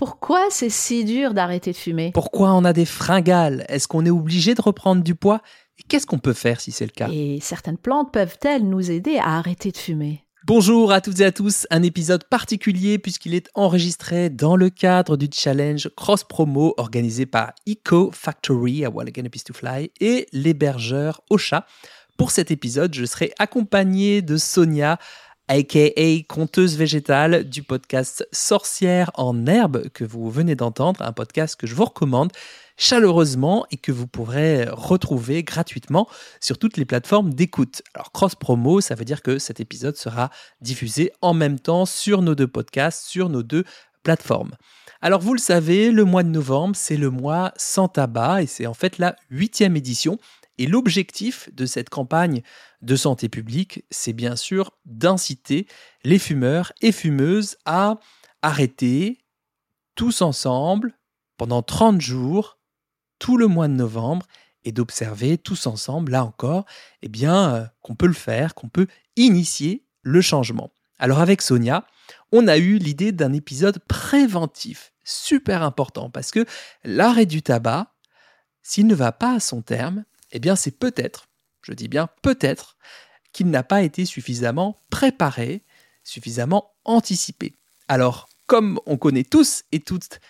Pourquoi c'est si dur d'arrêter de fumer? Pourquoi on a des fringales? Est-ce qu'on est obligé de reprendre du poids? Et qu'est-ce qu'on peut faire si c'est le cas? Et certaines plantes peuvent-elles nous aider à arrêter de fumer? Bonjour à toutes et à tous, un épisode particulier puisqu'il est enregistré dans le cadre du challenge Cross Promo organisé par Eco Factory à Walligan to Fly et l'hébergeur Ocha. Pour cet épisode, je serai accompagné de Sonia, aka conteuse végétale du podcast Sorcière en herbe que vous venez d'entendre, un podcast que je vous recommande chaleureusement et que vous pourrez retrouver gratuitement sur toutes les plateformes d'écoute. Alors cross promo, ça veut dire que cet épisode sera diffusé en même temps sur nos deux podcasts, sur nos deux plateformes. Alors vous le savez, le mois de novembre, c'est le mois sans tabac et c'est en fait la huitième édition. Et l'objectif de cette campagne de santé publique, c'est bien sûr d'inciter les fumeurs et fumeuses à arrêter tous ensemble pendant 30 jours tout le mois de novembre et d'observer tous ensemble, là encore, eh bien, euh, qu'on peut le faire, qu'on peut initier le changement. Alors avec Sonia, on a eu l'idée d'un épisode préventif, super important, parce que l'arrêt du tabac, s'il ne va pas à son terme, eh bien c'est peut-être, je dis bien peut-être, qu'il n'a pas été suffisamment préparé, suffisamment anticipé. Alors, comme on connaît tous et toutes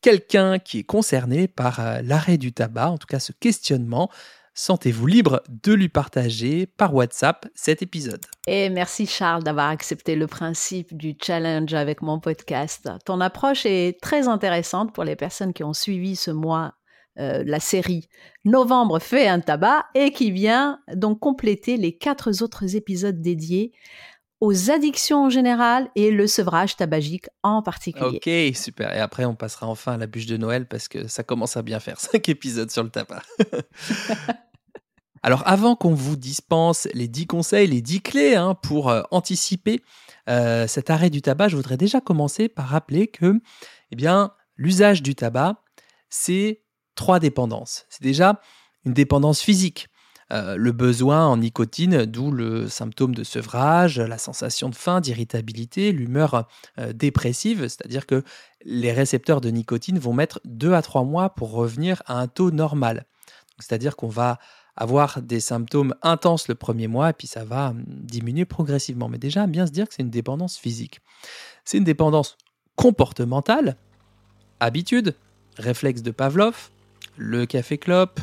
quelqu'un qui est concerné par euh, l'arrêt du tabac, en tout cas ce questionnement, sentez-vous libre de lui partager par WhatsApp cet épisode. Et merci Charles d'avoir accepté le principe du challenge avec mon podcast. Ton approche est très intéressante pour les personnes qui ont suivi ce mois euh, la série Novembre fait un tabac et qui vient donc compléter les quatre autres épisodes dédiés aux addictions en général et le sevrage tabagique en particulier. Ok, super. Et après, on passera enfin à la bûche de Noël parce que ça commence à bien faire cinq épisodes sur le tabac. Alors, avant qu'on vous dispense les 10 conseils, les 10 clés hein, pour euh, anticiper euh, cet arrêt du tabac, je voudrais déjà commencer par rappeler que eh bien, l'usage du tabac, c'est trois dépendances. C'est déjà une dépendance physique. Euh, le besoin en nicotine, d'où le symptôme de sevrage, la sensation de faim, d'irritabilité, l'humeur euh, dépressive, c'est-à-dire que les récepteurs de nicotine vont mettre 2 à 3 mois pour revenir à un taux normal. C'est-à-dire qu'on va avoir des symptômes intenses le premier mois et puis ça va hum, diminuer progressivement. Mais déjà, bien se dire que c'est une dépendance physique. C'est une dépendance comportementale, habitude, réflexe de Pavlov, le café clope,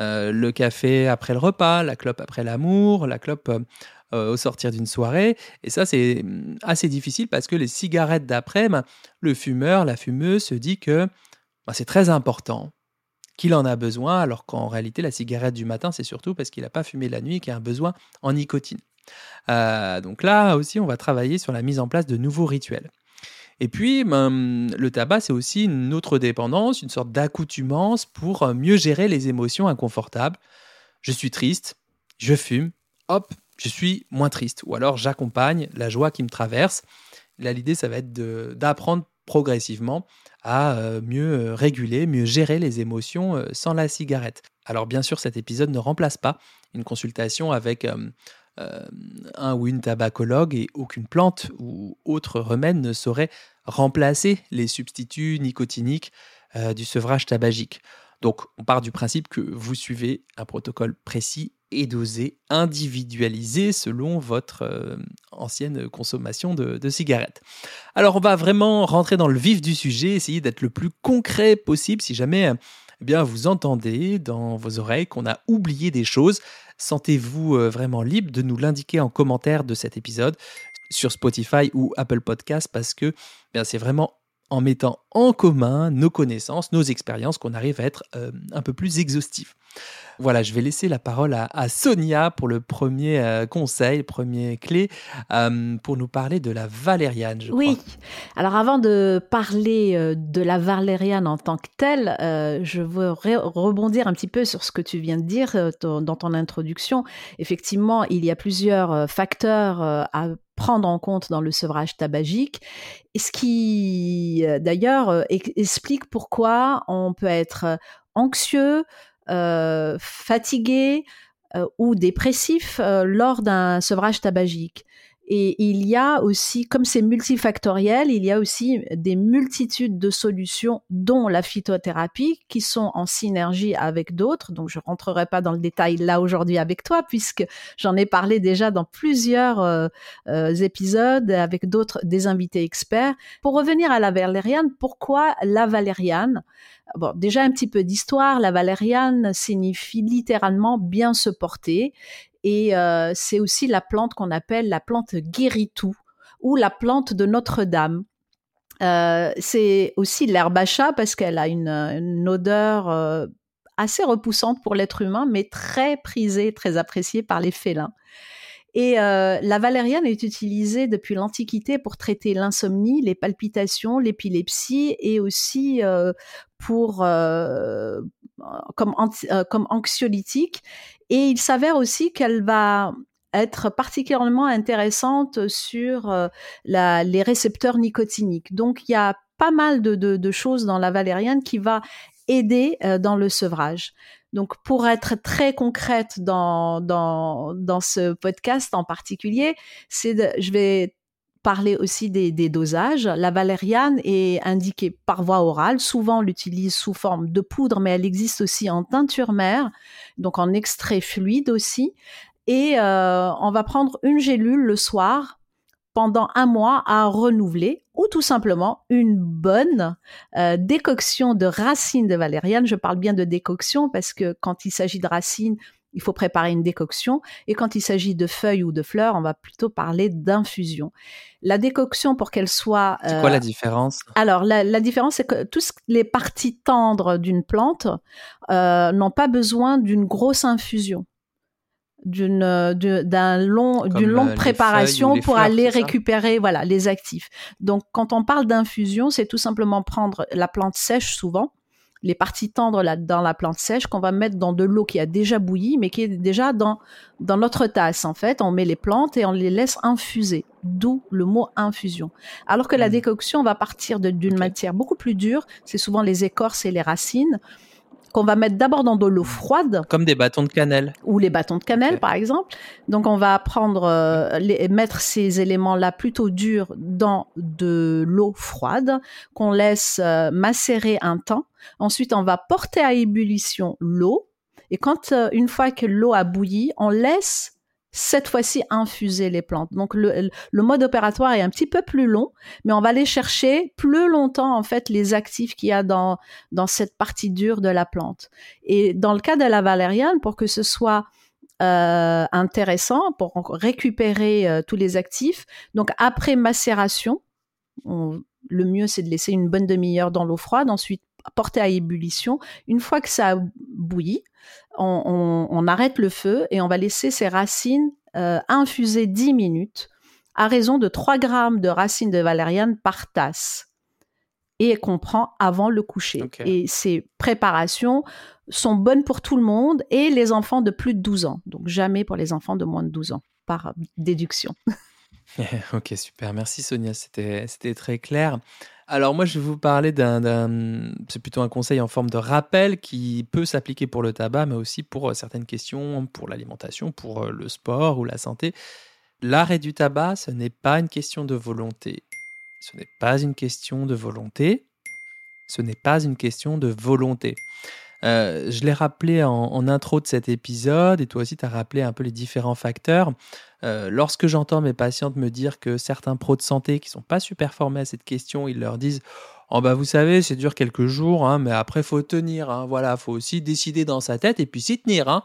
euh, le café après le repas, la clope après l'amour, la clope euh, euh, au sortir d'une soirée. Et ça, c'est mm, assez difficile parce que les cigarettes d'après, ben, le fumeur, la fumeuse se dit que ben, c'est très important, qu'il en a besoin, alors qu'en réalité, la cigarette du matin, c'est surtout parce qu'il n'a pas fumé la nuit et qu'il a un besoin en nicotine. donc là aussi, on va travailler sur la mise en place de nouveaux rituels. Et puis, ben, le tabac, c'est aussi une autre dépendance, une sorte d'accoutumance pour euh, mieux gérer les émotions inconfortables. Je suis triste, je fume, hop, je suis moins triste. Ou alors, j'accompagne la joie qui me traverse. Là, l'idée, ça va être d'apprendre progressivement à euh, mieux euh, réguler, mieux gérer les émotions sans la cigarette. Alors bien sûr, cet épisode ne remplace pas une consultation avec un ou une tabacologue et aucune plante ou autre remède ne saurait remplacer les substituts nicotiniques euh, du sevrage tabagique. Donc on part du principe que vous suivez un protocole précis et dosé, individualisé selon votre euh, ancienne consommation de, de, cigarettes. Alors on va vraiment rentrer dans le vif du sujet, essayer d'être le plus concret possible si jamais eh bien, vous entendez dans vos oreilles qu'on a oublié des choses. Sentez-vous euh, vraiment libre de nous l'indiquer en commentaire de cet épisode sur Spotify ou Apple Podcast parce que bien, c'est vraiment en mettant en commun nos connaissances, nos expériences qu'on arrive à être euh, un peu plus exhaustif. Voilà, je vais laisser la parole à, Sonia pour le premier euh, conseil, premier clé, euh, pour nous parler de la valériane. Je oui, alors avant de parler de la valériane en tant que telle, je veux rebondir un petit peu sur ce que tu viens de dire dans ton introduction. Effectivement, il y a plusieurs facteurs à prendre en compte dans le sevrage tabagique, ce qui d'ailleurs explique pourquoi on peut être anxieux, euh, fatigué euh, ou dépressif euh, lors d'un sevrage tabagique. Et il y a aussi, comme c'est multifactoriel, il y a aussi des multitudes de solutions, dont la phytothérapie, qui sont en synergie avec d'autres. Donc, je rentrerai pas dans le détail là aujourd'hui avec toi, puisque j'en ai parlé déjà dans plusieurs euh, euh, épisodes avec d'autres, des invités experts. Pour revenir à la valériane, pourquoi la valériane? Bon, déjà un petit peu d'histoire. La valériane signifie littéralement bien se porter. Et euh, c'est aussi la plante qu'on appelle la plante guéritou ou la plante de Notre-Dame. Euh, c'est aussi l'herbe à chat parce qu'elle a une, odeur euh, assez repoussante pour l'être humain, mais très prisée, très appréciée par les félins. Et la valériane est utilisée depuis l'Antiquité pour traiter l'insomnie, les palpitations, l'épilepsie et aussi pour comme, comme anxiolytique. Et il s'avère aussi qu'elle va être particulièrement intéressante sur euh, les récepteurs nicotiniques. Donc il y a pas mal de choses dans la valériane qui va aider euh, dans le sevrage. Donc pour être très concrète dans, dans, dans ce podcast en particulier, c'est je vais parler aussi des, dosages. La valériane est indiquée par voie orale. Souvent, on l'utilise sous forme de poudre, mais elle existe aussi en teinture mère, donc en extrait fluide aussi. Et euh, on va prendre une gélule le soir pendant un mois à renouveler ou tout simplement une bonne euh, décoction de racines de valériane. Je parle bien de décoction parce que quand il s'agit de racines, il faut préparer une décoction. Et quand il s'agit de feuilles ou de fleurs, on va plutôt parler d'infusion. La décoction, pour qu'elle soit... C'est quoi la euh, différence Alors, la, différence, c'est que toutes les parties tendres d'une plante euh, n'ont pas besoin d'une grosse infusion d'une d'un long d'une longue euh, préparation pour aller récupérer voilà les actifs. Donc quand on parle d'infusion, c'est tout simplement prendre la plante sèche souvent les parties tendres là, dans la plante sèche qu'on va mettre dans de l'eau qui a déjà bouilli, mais qui est déjà dans, dans notre tasse. En fait, on met les plantes et on les laisse infuser, d'où le mot infusion. Alors que la mmh. décoction va partir d'une matière beaucoup plus dure, c'est souvent les écorces et les racines qu'on va mettre d'abord dans de l'eau froide. Comme des bâtons de cannelle. Ou les bâtons de cannelle, par exemple. Donc, on va prendre, euh, les, mettre ces éléments-là plutôt durs dans de l'eau froide qu'on laisse euh, macérer un temps. Ensuite, on va porter à ébullition l'eau. Et quand, euh, une fois que l'eau a bouilli, on laisse cette fois-ci infuser les plantes. Donc le, mode opératoire est un petit peu plus long, mais on va aller chercher plus longtemps en fait les actifs qu'il y a dans dans cette partie dure de la plante. Et dans le cas de la valériane, pour que ce soit euh, intéressant, pour récupérer euh, tous les actifs, donc après macération, le mieux c'est de laisser une bonne demi-heure dans l'eau froide, ensuite porter à ébullition. Une fois que ça a bouilli, on, arrête le feu et on va laisser ces racines euh, infuser 10 minutes à raison de 3 grammes de racines de valériane par tasse et qu'on prend avant le coucher. Et ces préparations sont bonnes pour tout le monde et les enfants de plus de 12 ans. Donc jamais pour les enfants de moins de 12 ans, par déduction. ok, super. Merci Sonia, c'était très clair. Alors moi, je vais vous parler d'un, c'est plutôt un conseil en forme de rappel qui peut s'appliquer pour le tabac, mais aussi pour euh, certaines questions, pour l'alimentation, pour euh, le sport ou la santé. L'arrêt du tabac, ce n'est pas une question de volonté. Ce n'est pas une question de volonté. Ce n'est pas une question de volonté. Euh, je l'ai rappelé en, intro de cet épisode, et toi aussi tu as rappelé un peu les différents facteurs. Euh, lorsque j'entends mes patientes me dire que certains pros de santé qui sont pas super formés à cette question, ils leur disent Oh bah vous savez, c'est dur quelques jours, hein, mais après faut tenir, hein, voilà, faut aussi décider dans sa tête et puis s'y tenir. Hein.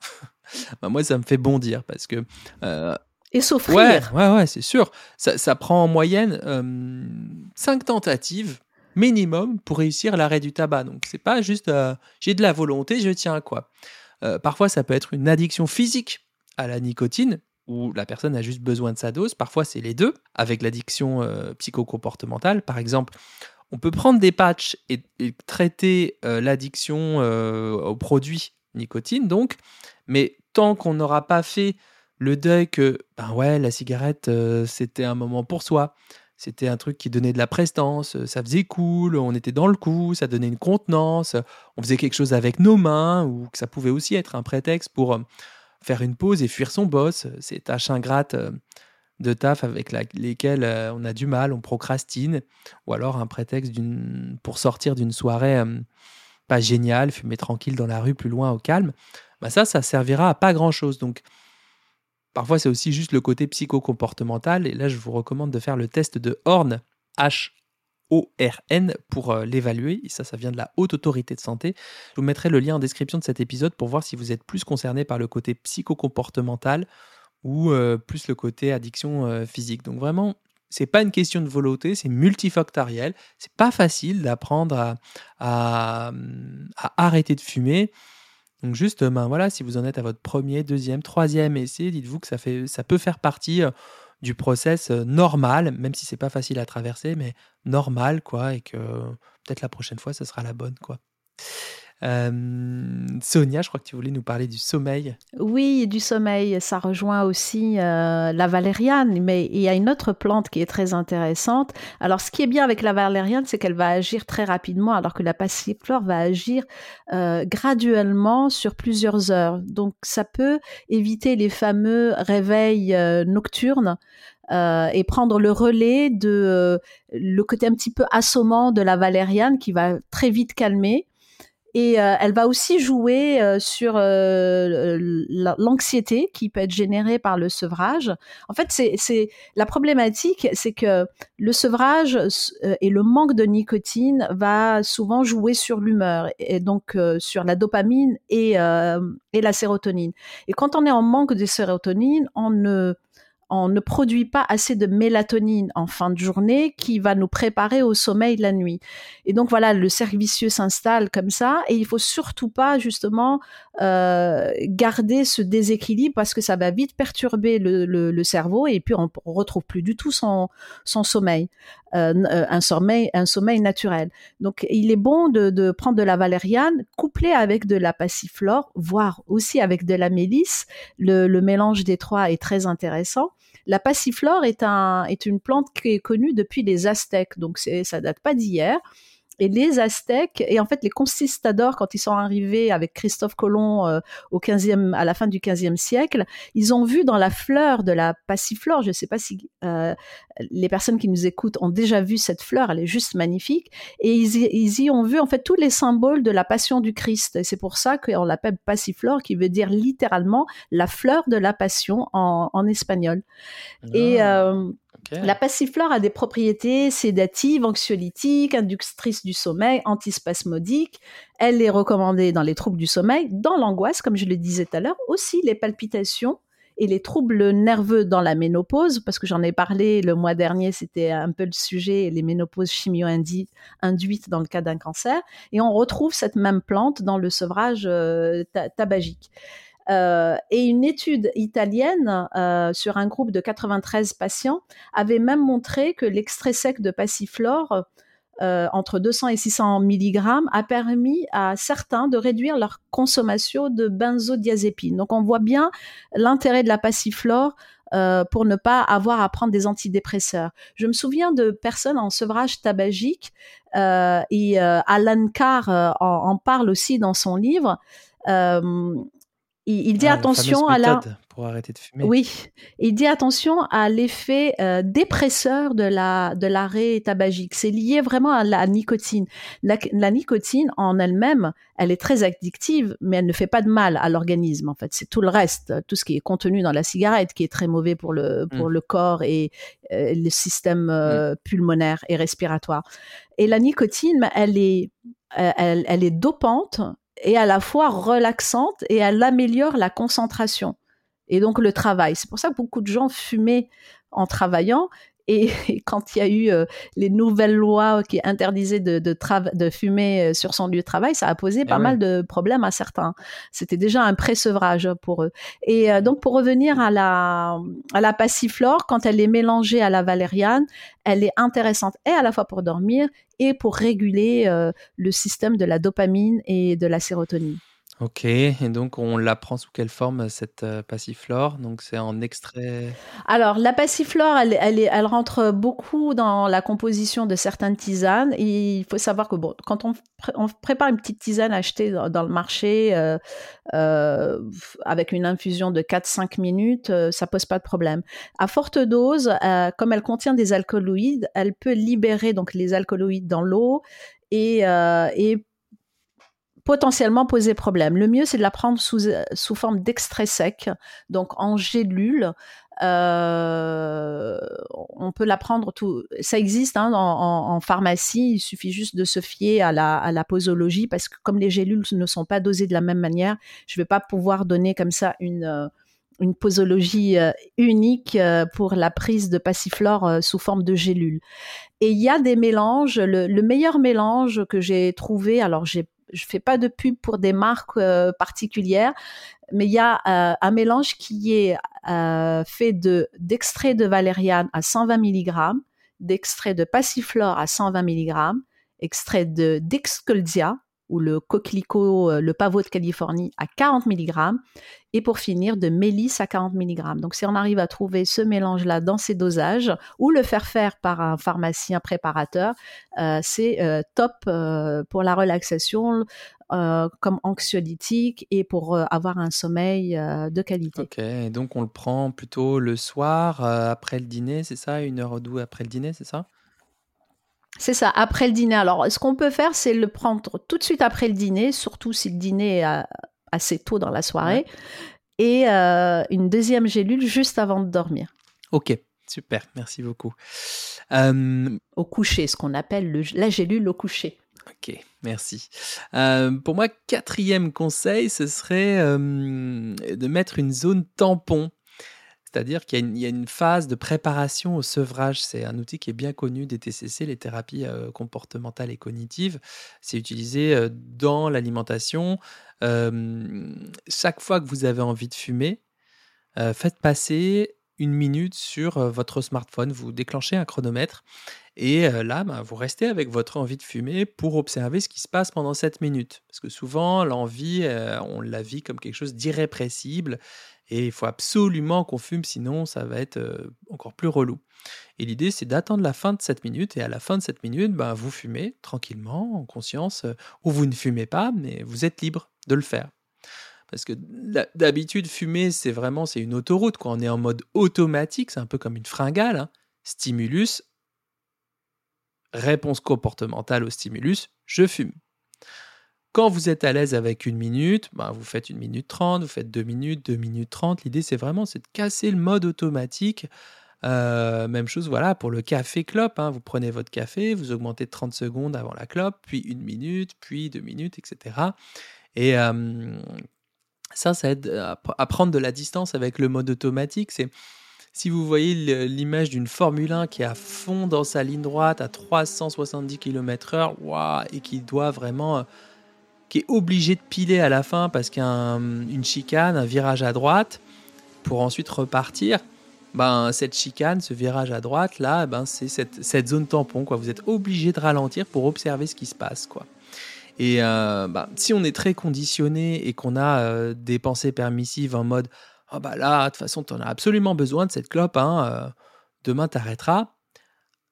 bah moi ça me fait bondir parce que euh, et souffrir. Ouais, ouais, ouais c'est sûr. Ça, ça, prend en moyenne 5 tentatives minimum pour réussir l'arrêt du tabac. Donc c'est pas juste euh, j'ai de la volonté, je tiens quoi. Euh, parfois ça peut être une addiction physique à la nicotine où la personne a juste besoin de sa dose. Parfois c'est les deux avec l'addiction euh, psychocomportementale. Par exemple, on peut prendre des patchs et, traiter l'addiction aux produits nicotine donc, mais tant qu'on n'aura pas fait le deuil que ben ouais la cigarette c'était un moment pour soi c'était un truc qui donnait de la prestance, euh, ça faisait cool, on était dans le coup, ça donnait une contenance, on faisait quelque chose avec nos mains, ou que ça pouvait aussi être un prétexte pour euh, faire une pause et fuir son boss, ces tâches ingrates de taf avec lesquels on a du mal, on procrastine, ou alors un prétexte pour sortir d'une soirée pas géniale, fumer tranquille dans la rue, plus loin au calme, bah ça, ça servira à pas grand-chose. Donc, parfois, c'est aussi juste le côté psycho-comportemental. Et là, je vous recommande de faire le test de Horn, H-O-R-N, pour euh, l'évaluer. Ça, ça vient de la Haute Autorité de Santé. Je vous mettrai le lien en description de cet épisode pour voir si vous êtes plus concerné par le côté psycho-comportemental ou euh, plus le côté addiction euh, physique. Donc, vraiment, c'est pas une question de volonté, c'est multifactoriel. C'est pas facile d'apprendre à, arrêter de fumer. Donc juste, ben voilà, si vous en êtes à votre premier, deuxième, troisième essai, dites-vous que ça, fait, ça peut faire partie euh, du process euh, normal, même si c'est pas facile à traverser, mais normal, quoi, et que peut-être la prochaine fois, ce sera la bonne, quoi. Sonia, je crois que tu voulais nous parler du sommeil. Oui, du sommeil. Ça rejoint aussi euh, la valériane, mais il y a une autre plante qui est très intéressante. Alors, ce qui est bien avec la valériane, c'est qu'elle va agir très rapidement, alors que la passiflore va agir euh, graduellement sur plusieurs heures. Donc, ça peut éviter les fameux réveils euh, nocturnes. et prendre le relais de le côté un petit peu assommant de la valériane qui va très vite calmer et euh, elle va aussi jouer euh, sur euh, l'anxiété qui peut être générée par le sevrage. En fait, c'est la problématique, c'est que le sevrage et le manque de nicotine va souvent jouer sur l'humeur et donc sur la dopamine et, et la sérotonine. Et quand on est en manque de sérotonine, on ne on ne produit pas assez de mélatonine en fin de journée qui va nous préparer au sommeil de la nuit. Et donc voilà, le cercle s'installe comme ça et il faut surtout pas justement euh, garder ce déséquilibre parce que ça va vite perturber le, cerveau et puis on, retrouve plus du tout son, son sommeil. Euh, euh, un sommeil, un sommeil naturel. Donc, il est bon de, prendre de la valériane couplée avec de la passiflore, voire aussi avec de la mélisse. Le, le mélange des trois est très intéressant. La passiflore est, un, est une plante qui est connue depuis les Aztèques, donc ça date pas d'hier. Et les Aztèques, et en fait les conquistadors, quand ils sont arrivés avec Christophe Colomb euh, au 15e, à la fin du 15e siècle, ils ont vu dans la fleur de la passiflore, je ne sais pas si euh, les personnes qui nous écoutent ont déjà vu cette fleur, elle est juste magnifique, et ils y, ont vu en fait tous les symboles de la passion du Christ. Et c'est pour ça qu'on l'appelle passiflore, qui veut dire littéralement la fleur de la passion en, en espagnol. Et ah. euh, la passiflore a des propriétés sédatives, anxiolytiques, inductrices du sommeil, antispasmodiques. Elle est recommandée dans les troubles du sommeil, dans l'angoisse, comme je le disais tout à l'heure, aussi les palpitations et les troubles nerveux dans la ménopause, parce que j'en ai parlé le mois dernier, c'était un peu le sujet, les ménopauses chimio-induites dans le cas d'un cancer. Et on retrouve cette même plante dans le sevrage euh, tabagique. Euh, et une étude italienne euh, sur un groupe de 93 patients avait même montré que l'extrait sec de passiflore euh, entre 200 et 600 mg a permis à certains de réduire leur consommation de benzodiazépines. Donc on voit bien l'intérêt de la passiflore pour ne pas avoir à prendre des antidépresseurs. Je me souviens de personnes en sevrage tabagique et Alan Carr en, parle aussi dans son livre il, dit ah, attention à la pour arrêter de fumer. Oui, il dit attention à l'effet euh, dépresseur de la de l'arrêt tabagique. C'est lié vraiment à la nicotine. La, nicotine en elle-même, elle est très addictive, mais elle ne fait pas de mal à l'organisme. En fait, c'est tout le reste, tout ce qui est contenu dans la cigarette qui est très mauvais pour le pour mm. le corps et euh, le système euh, mm. pulmonaire et respiratoire. Et la nicotine, elle est elle, elle est dopante et à la fois relaxante et elle améliore la concentration et donc le travail. C'est pour ça que beaucoup de gens fumaient en travaillant et, quand il y a eu euh, les nouvelles lois qui interdisaient de, de, de, fumer euh, sur son lieu de travail, ça a posé eh pas mal de problèmes à certains. C'était déjà un pré-sevrage pour eux. Et euh, donc pour revenir à la, à la passiflore, quand elle est mélangée à la valériane, elle est intéressante et à la fois pour dormir et pour réguler le système de la dopamine et de la sérotonine. OK et donc on la prend sous quelle forme cette, heu, passiflore? Donc c'est en extrait? Alors la passiflore, elle elle elle rentre beaucoup dans la composition de certaines tisanes. Il faut savoir que bon, quand on pré on prépare une petite tisane achetée dans le marché, heu heu, avec une infusion de 4-5 minutes, ça pose pas de problème. À forte dose, comme elle contient des alcaloïdes, elle peut libérer donc les alcaloïdes dans l'eau et et potentiellement poser problème. Le mieux, c'est de la prendre sous, euh, sous forme d'extrait sec, donc en gélule. Euh, on peut la prendre tout. Ça existe hein, en, pharmacie. Il suffit juste de se fier à la, à la posologie parce que comme les gélules ne sont pas dosées de la même manière, je ne vais pas pouvoir donner comme ça une euh, une posologie unique pour la prise de passiflore sous forme de gélule. Et il y a des mélanges. Le meilleur mélange que j'ai trouvé, alors j'ai je fais pas de pub pour des marques euh, particulières, mais il y a euh, un mélange qui est euh, fait de d'extrait de valériane à 120 mg, d'extrait de passiflore à 120 mg, extrait de d'excoldia ou le coquelicot, le pavot de Californie à 40 mg, et pour finir de mélisse à 40 mg. Donc si on arrive à trouver ce mélange-là dans ces dosages, ou le faire faire par un pharmacien préparateur, euh, c'est euh, top euh, pour la relaxation, comme anxiolytique et pour avoir un sommeil de qualité. Ok, donc on le prend plutôt le soir, après le dîner, c'est ça? Une heure ou deux après le dîner, c'est ça? C'est ça, après le dîner. Alors, ce qu'on peut faire, c'est le prendre tout de suite après le dîner, surtout si le dîner est assez tôt dans la soirée, et euh, une deuxième gélule juste avant de dormir. Ok, super, merci beaucoup. Euh... Au coucher, ce qu'on appelle le, la gélule au coucher. Ok, merci. Euh, pour moi, quatrième conseil, ce serait euh, de mettre une zone tampon c'est-à-dire qu'il y, a une phase de préparation au sevrage. C'est un outil qui est bien connu des TCC, les thérapies euh, comportementales et cognitives. C'est utilisé euh, dans l'alimentation. chaque fois que vous avez envie de fumer, euh, faites passer une minute sur votre smartphone, vous déclenchez un chronomètre et là, ben, vous restez avec votre envie de fumer pour observer ce qui se passe pendant cette minute. Parce que souvent, l'envie, on la vit comme quelque chose d'irrépressible et il faut absolument qu'on fume, sinon ça va être encore plus relou. Et l'idée, c'est d'attendre la fin de cette minute. Et à la fin de cette minute, ben, vous fumez tranquillement, en conscience, ou vous ne fumez pas, mais vous êtes libre de le faire. Parce que d'habitude, fumer, c'est vraiment c'est une autoroute. Quand on est en mode automatique, c'est un peu comme une fringale. Hein. Stimulus, réponse comportementale au stimulus, je fume. Quand vous êtes à l'aise avec une minute, ben vous faites une minute trente, vous faites deux minutes, deux minutes trente. L'idée, c'est vraiment de casser le mode automatique. Euh, même chose, voilà, pour le café clope. Hein. Vous prenez votre café, vous augmentez de 30 secondes avant la clope, puis une minute, puis deux minutes, etc. Et ça, ça aide à, prendre de la distance avec le mode automatique. C'est si vous voyez l'image d'une Formule 1 qui est à fond dans sa ligne droite à 370 km/h, et qui doit vraiment qui est obligé de piler à la fin parce qu'il chicane, un virage à droite, pour ensuite repartir, ben, cette chicane, ce virage à droite, là, ben, c'est cette, zone tampon. Quoi. Vous êtes obligé de ralentir pour observer ce qui se passe. Quoi. Et euh, ben, si on est très conditionné et qu'on a euh, des pensées permissives en mode oh bah là, de toute façon, tu en as absolument besoin de cette clope, hein, euh, demain t'arrêteras,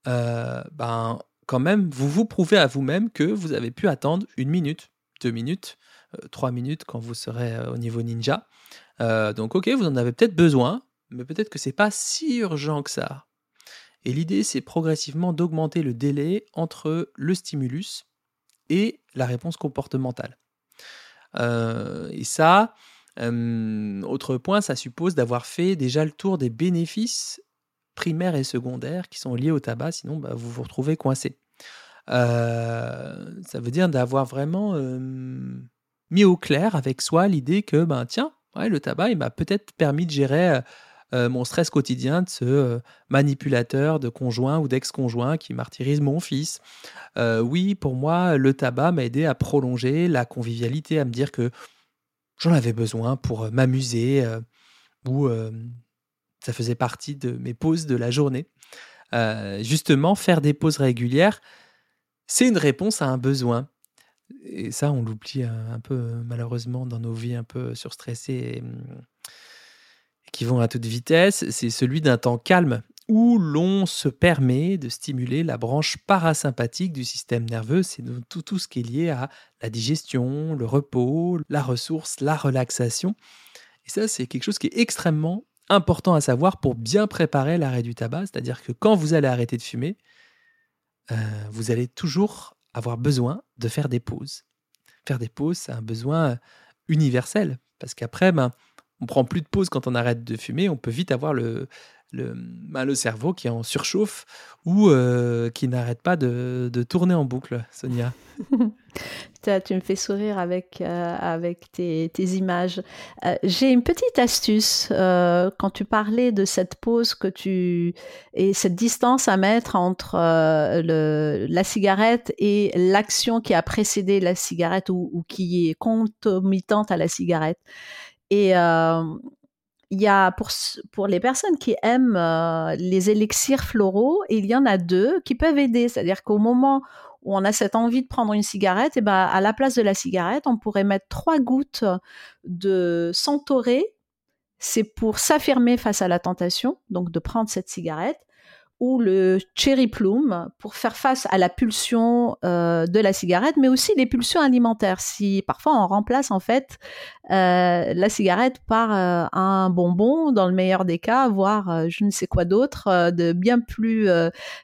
ben, quand même, vous vous prouvez à vous-même que vous avez pu attendre une minute, deux minutes, euh, trois minutes quand vous serez euh, au niveau ninja. Euh, donc ok, vous en avez peut-être besoin, mais peut-être que c'est pas si urgent que ça. Et l'idée, c'est progressivement d'augmenter le délai entre le stimulus et la réponse comportementale. et ça, autre point, ça suppose d'avoir fait déjà le tour des bénéfices primaires et secondaires qui sont liés au tabac, sinon bah, vous vous retrouvez coincé. Euh, ça veut dire d'avoir vraiment mis au clair avec soi l'idée que, ben, tiens, le tabac, il m'a peut-être permis de gérer mon stress quotidien de ce manipulateur de conjoint ou d'ex-conjoint qui martyrise mon fils. oui, pour moi, le tabac m'a aidé à prolonger la convivialité, à me dire que j'en avais besoin pour m'amuser ou ça faisait partie de mes pauses de la journée. justement, faire des pauses régulières, c'est une réponse à un besoin. et ça, on l'oublie un, peu malheureusement dans nos vies un peu surstressées et, hum, qui vont à toute vitesse, c'est celui d'un temps calme où l'on se permet de stimuler la branche parasympathique du système nerveux. C'est tout ce qui est lié à la digestion, le repos, la ressource, la relaxation. Et ça, c'est quelque chose qui est extrêmement important à savoir pour bien préparer l'arrêt du tabac. C'est-à-dire que quand vous allez arrêter de fumer, euh, vous allez toujours avoir besoin de faire des pauses. Faire des pauses, c'est un besoin universel. Parce qu'après, ben, on prend plus de pause quand on arrête de fumer. On peut vite avoir le, le, bah, le cerveau qui en surchauffe ou euh, qui n'arrête pas de, tourner en boucle, Sonia. tu me fais sourire avec, euh, avec tes, images. Euh, j'ai une petite astuce quand tu parlais de cette pause que tu et cette distance à mettre entre le, la cigarette et l'action qui a précédé la cigarette ou, ou, qui est concomitante à la cigarette. Et il y a pour, les personnes qui aiment euh, les élixirs floraux, il y en a deux qui peuvent aider. C'est-à-dire qu'au moment où on a cette envie de prendre une cigarette, et eh ben à la place de la cigarette, on pourrait mettre trois gouttes de Centauré. C'est pour s'affirmer face à la tentation, donc de prendre cette cigarette ou le cherry plum pour faire face à la pulsion euh, de la cigarette, mais aussi les pulsions alimentaires. Si parfois on remplace en fait euh, la cigarette par euh, un bonbon, dans le meilleur des cas, voire je ne sais quoi d'autre, de bien plus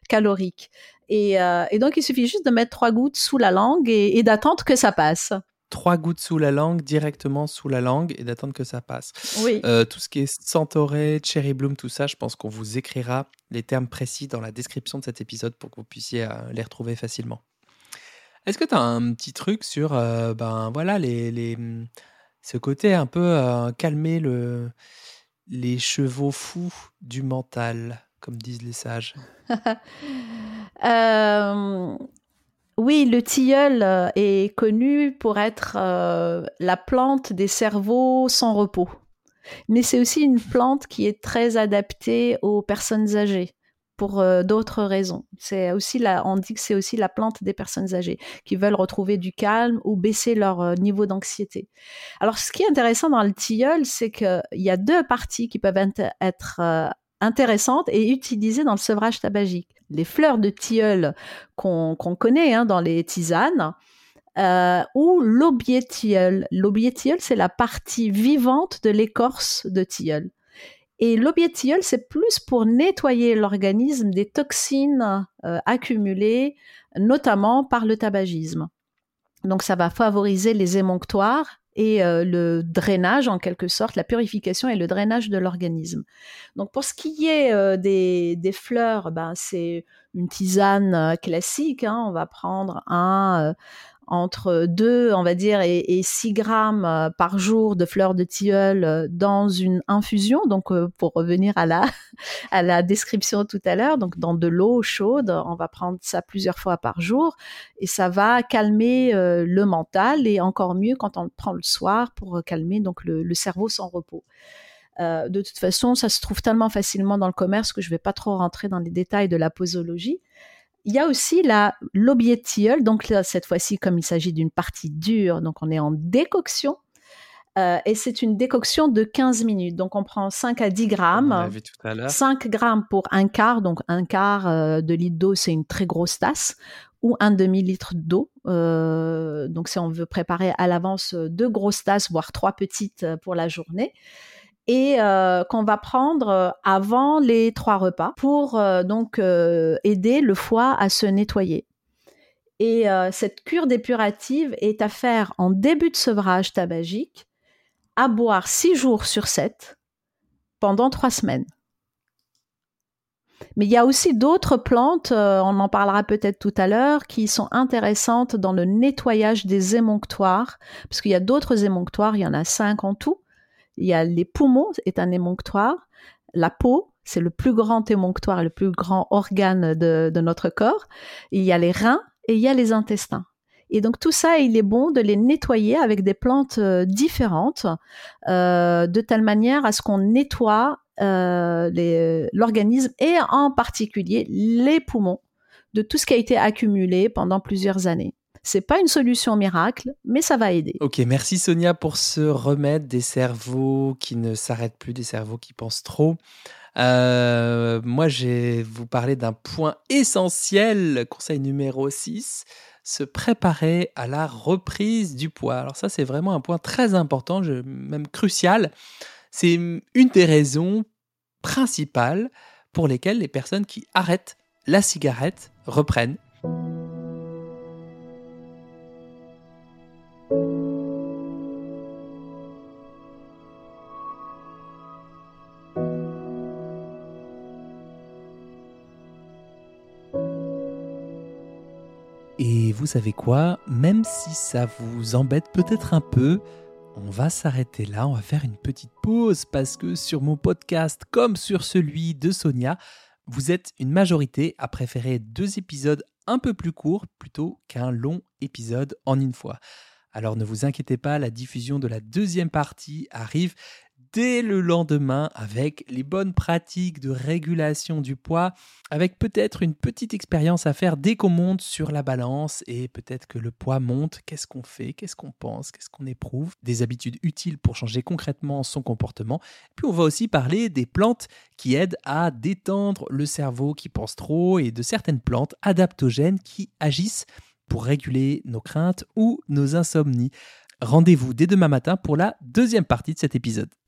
calorique. Et, donc il suffit juste de mettre trois gouttes sous la langue et d'attendre que ça passe trois gouttes sous la langue, directement sous la langue, et d'attendre que ça passe. Oui. Euh, tout ce qui est Centauré, Cherry Bloom, tout ça, je pense qu'on vous écrira les termes précis dans la description de cet épisode pour que vous puissiez euh, les retrouver facilement. Est-ce que tu as un petit truc sur euh, ben, voilà, les, les, ce côté un peu calmer le, les chevaux fous du mental, comme disent les sages? Oui, le tilleul euh, est connu pour être euh, la plante des cerveaux sans repos. Mais c'est aussi une plante qui est très adaptée aux personnes âgées pour euh, d'autres raisons. C'est aussi la, on dit que c'est aussi la plante des personnes âgées qui veulent retrouver du calme ou baisser leur niveau d'anxiété. Alors, ce qui est intéressant dans le tilleul, c'est qu'il y a deux parties qui peuvent être intéressantes et utilisées dans le sevrage tabagique les fleurs de tilleul qu'on connaît hein, dans les tisanes, euh, ou l'aubier tilleul. L'aubier tilleul, c'est la partie vivante de l'écorce de tilleul. Et l'aubier tilleul, c'est plus pour nettoyer l'organisme des toxines euh, accumulées, notamment par le tabagisme. Donc ça va favoriser les émonctoires et euh, le drainage en quelque sorte, la purification et le drainage de l'organisme. Donc pour ce qui est euh, des, des, fleurs, ben, c'est une tisane euh, classique. Hein. on va prendre un, entre 2, on va dire, et, 6 grammes euh, par jour de fleurs de tilleul euh, dans une infusion. Donc, euh, pour revenir à la, à la description tout à l'heure, donc dans de l'eau chaude, on va prendre ça plusieurs fois par jour et ça va calmer le mental et encore mieux quand on le prend le soir pour calmer donc le cerveau sans repos. de toute façon, ça se trouve tellement facilement dans le commerce que je ne vais pas trop rentrer dans les détails de la posologie. Il y a aussi la l'obiétiole, donc cette fois-ci, comme il s'agit d'une partie dure, donc on est en décoction. Euh, et c'est une décoction de 15 minutes. Donc on prend 5 à 10 grammes. Vu tout à 5 grammes pour un quart. Donc un quart euh, de litre d'eau, c'est une très grosse tasse. Ou un demi-litre d'eau. Euh, donc si on veut préparer à l'avance deux grosses tasses, voire trois petites pour la journée et euh, qu'on va prendre euh, avant les trois repas pour euh, donc aider le foie à se nettoyer. Et cette cure dépurative est à faire en début de sevrage tabagique, à boire six jours sur sept pendant trois semaines. Mais il y a aussi d'autres plantes, on en parlera peut-être tout à l'heure, qui sont intéressantes dans le nettoyage des émonctoires, parce qu'il y a d'autres émonctoires, il y en a cinq en tout, il y a les poumons, est un émonctoire. La peau, c'est le plus grand émonctoire, le plus grand organe de, notre corps. Il y a les reins et il y a les intestins. Et donc tout ça, il est bon de les nettoyer avec des plantes euh, différentes, euh, de telle manière à ce qu'on nettoie euh, l'organisme et en particulier les poumons de tout ce qui a été accumulé pendant plusieurs années. C'est pas une solution miracle, mais ça va aider. Ok, merci Sonia pour ce remède des cerveaux qui ne s'arrêtent plus, des cerveaux qui pensent trop. Euh, moi, je vais vous parler d'un point essentiel, conseil numéro 6, se préparer à la reprise du poids. Alors ça, c'est vraiment un point très important, même crucial. C'est une des raisons principales pour lesquelles les personnes qui arrêtent la cigarette reprennent. Et vous savez quoi? Même si ça vous embête peut-être un peu, on va s'arrêter là, on va faire une petite pause parce que sur mon podcast comme sur celui de Sonia, vous êtes une majorité à préférer deux épisodes un peu plus courts plutôt qu'un long épisode en une fois. Alors ne vous inquiétez pas, la diffusion de la deuxième partie arrive dès le lendemain avec les bonnes pratiques de régulation du poids, avec peut-être une petite expérience à faire dès qu'on monte sur la balance et peut-être que le poids monte, qu'est-ce qu'on fait, qu'est-ce qu'on pense, qu'est-ce qu'on éprouve, des habitudes utiles pour changer concrètement son comportement. Puis on va aussi parler des plantes qui aident à détendre le cerveau qui pense trop et de certaines plantes adaptogènes qui agissent pour réguler nos craintes ou nos insomnies. Rendez-vous dès demain matin pour la deuxième partie de cet épisode.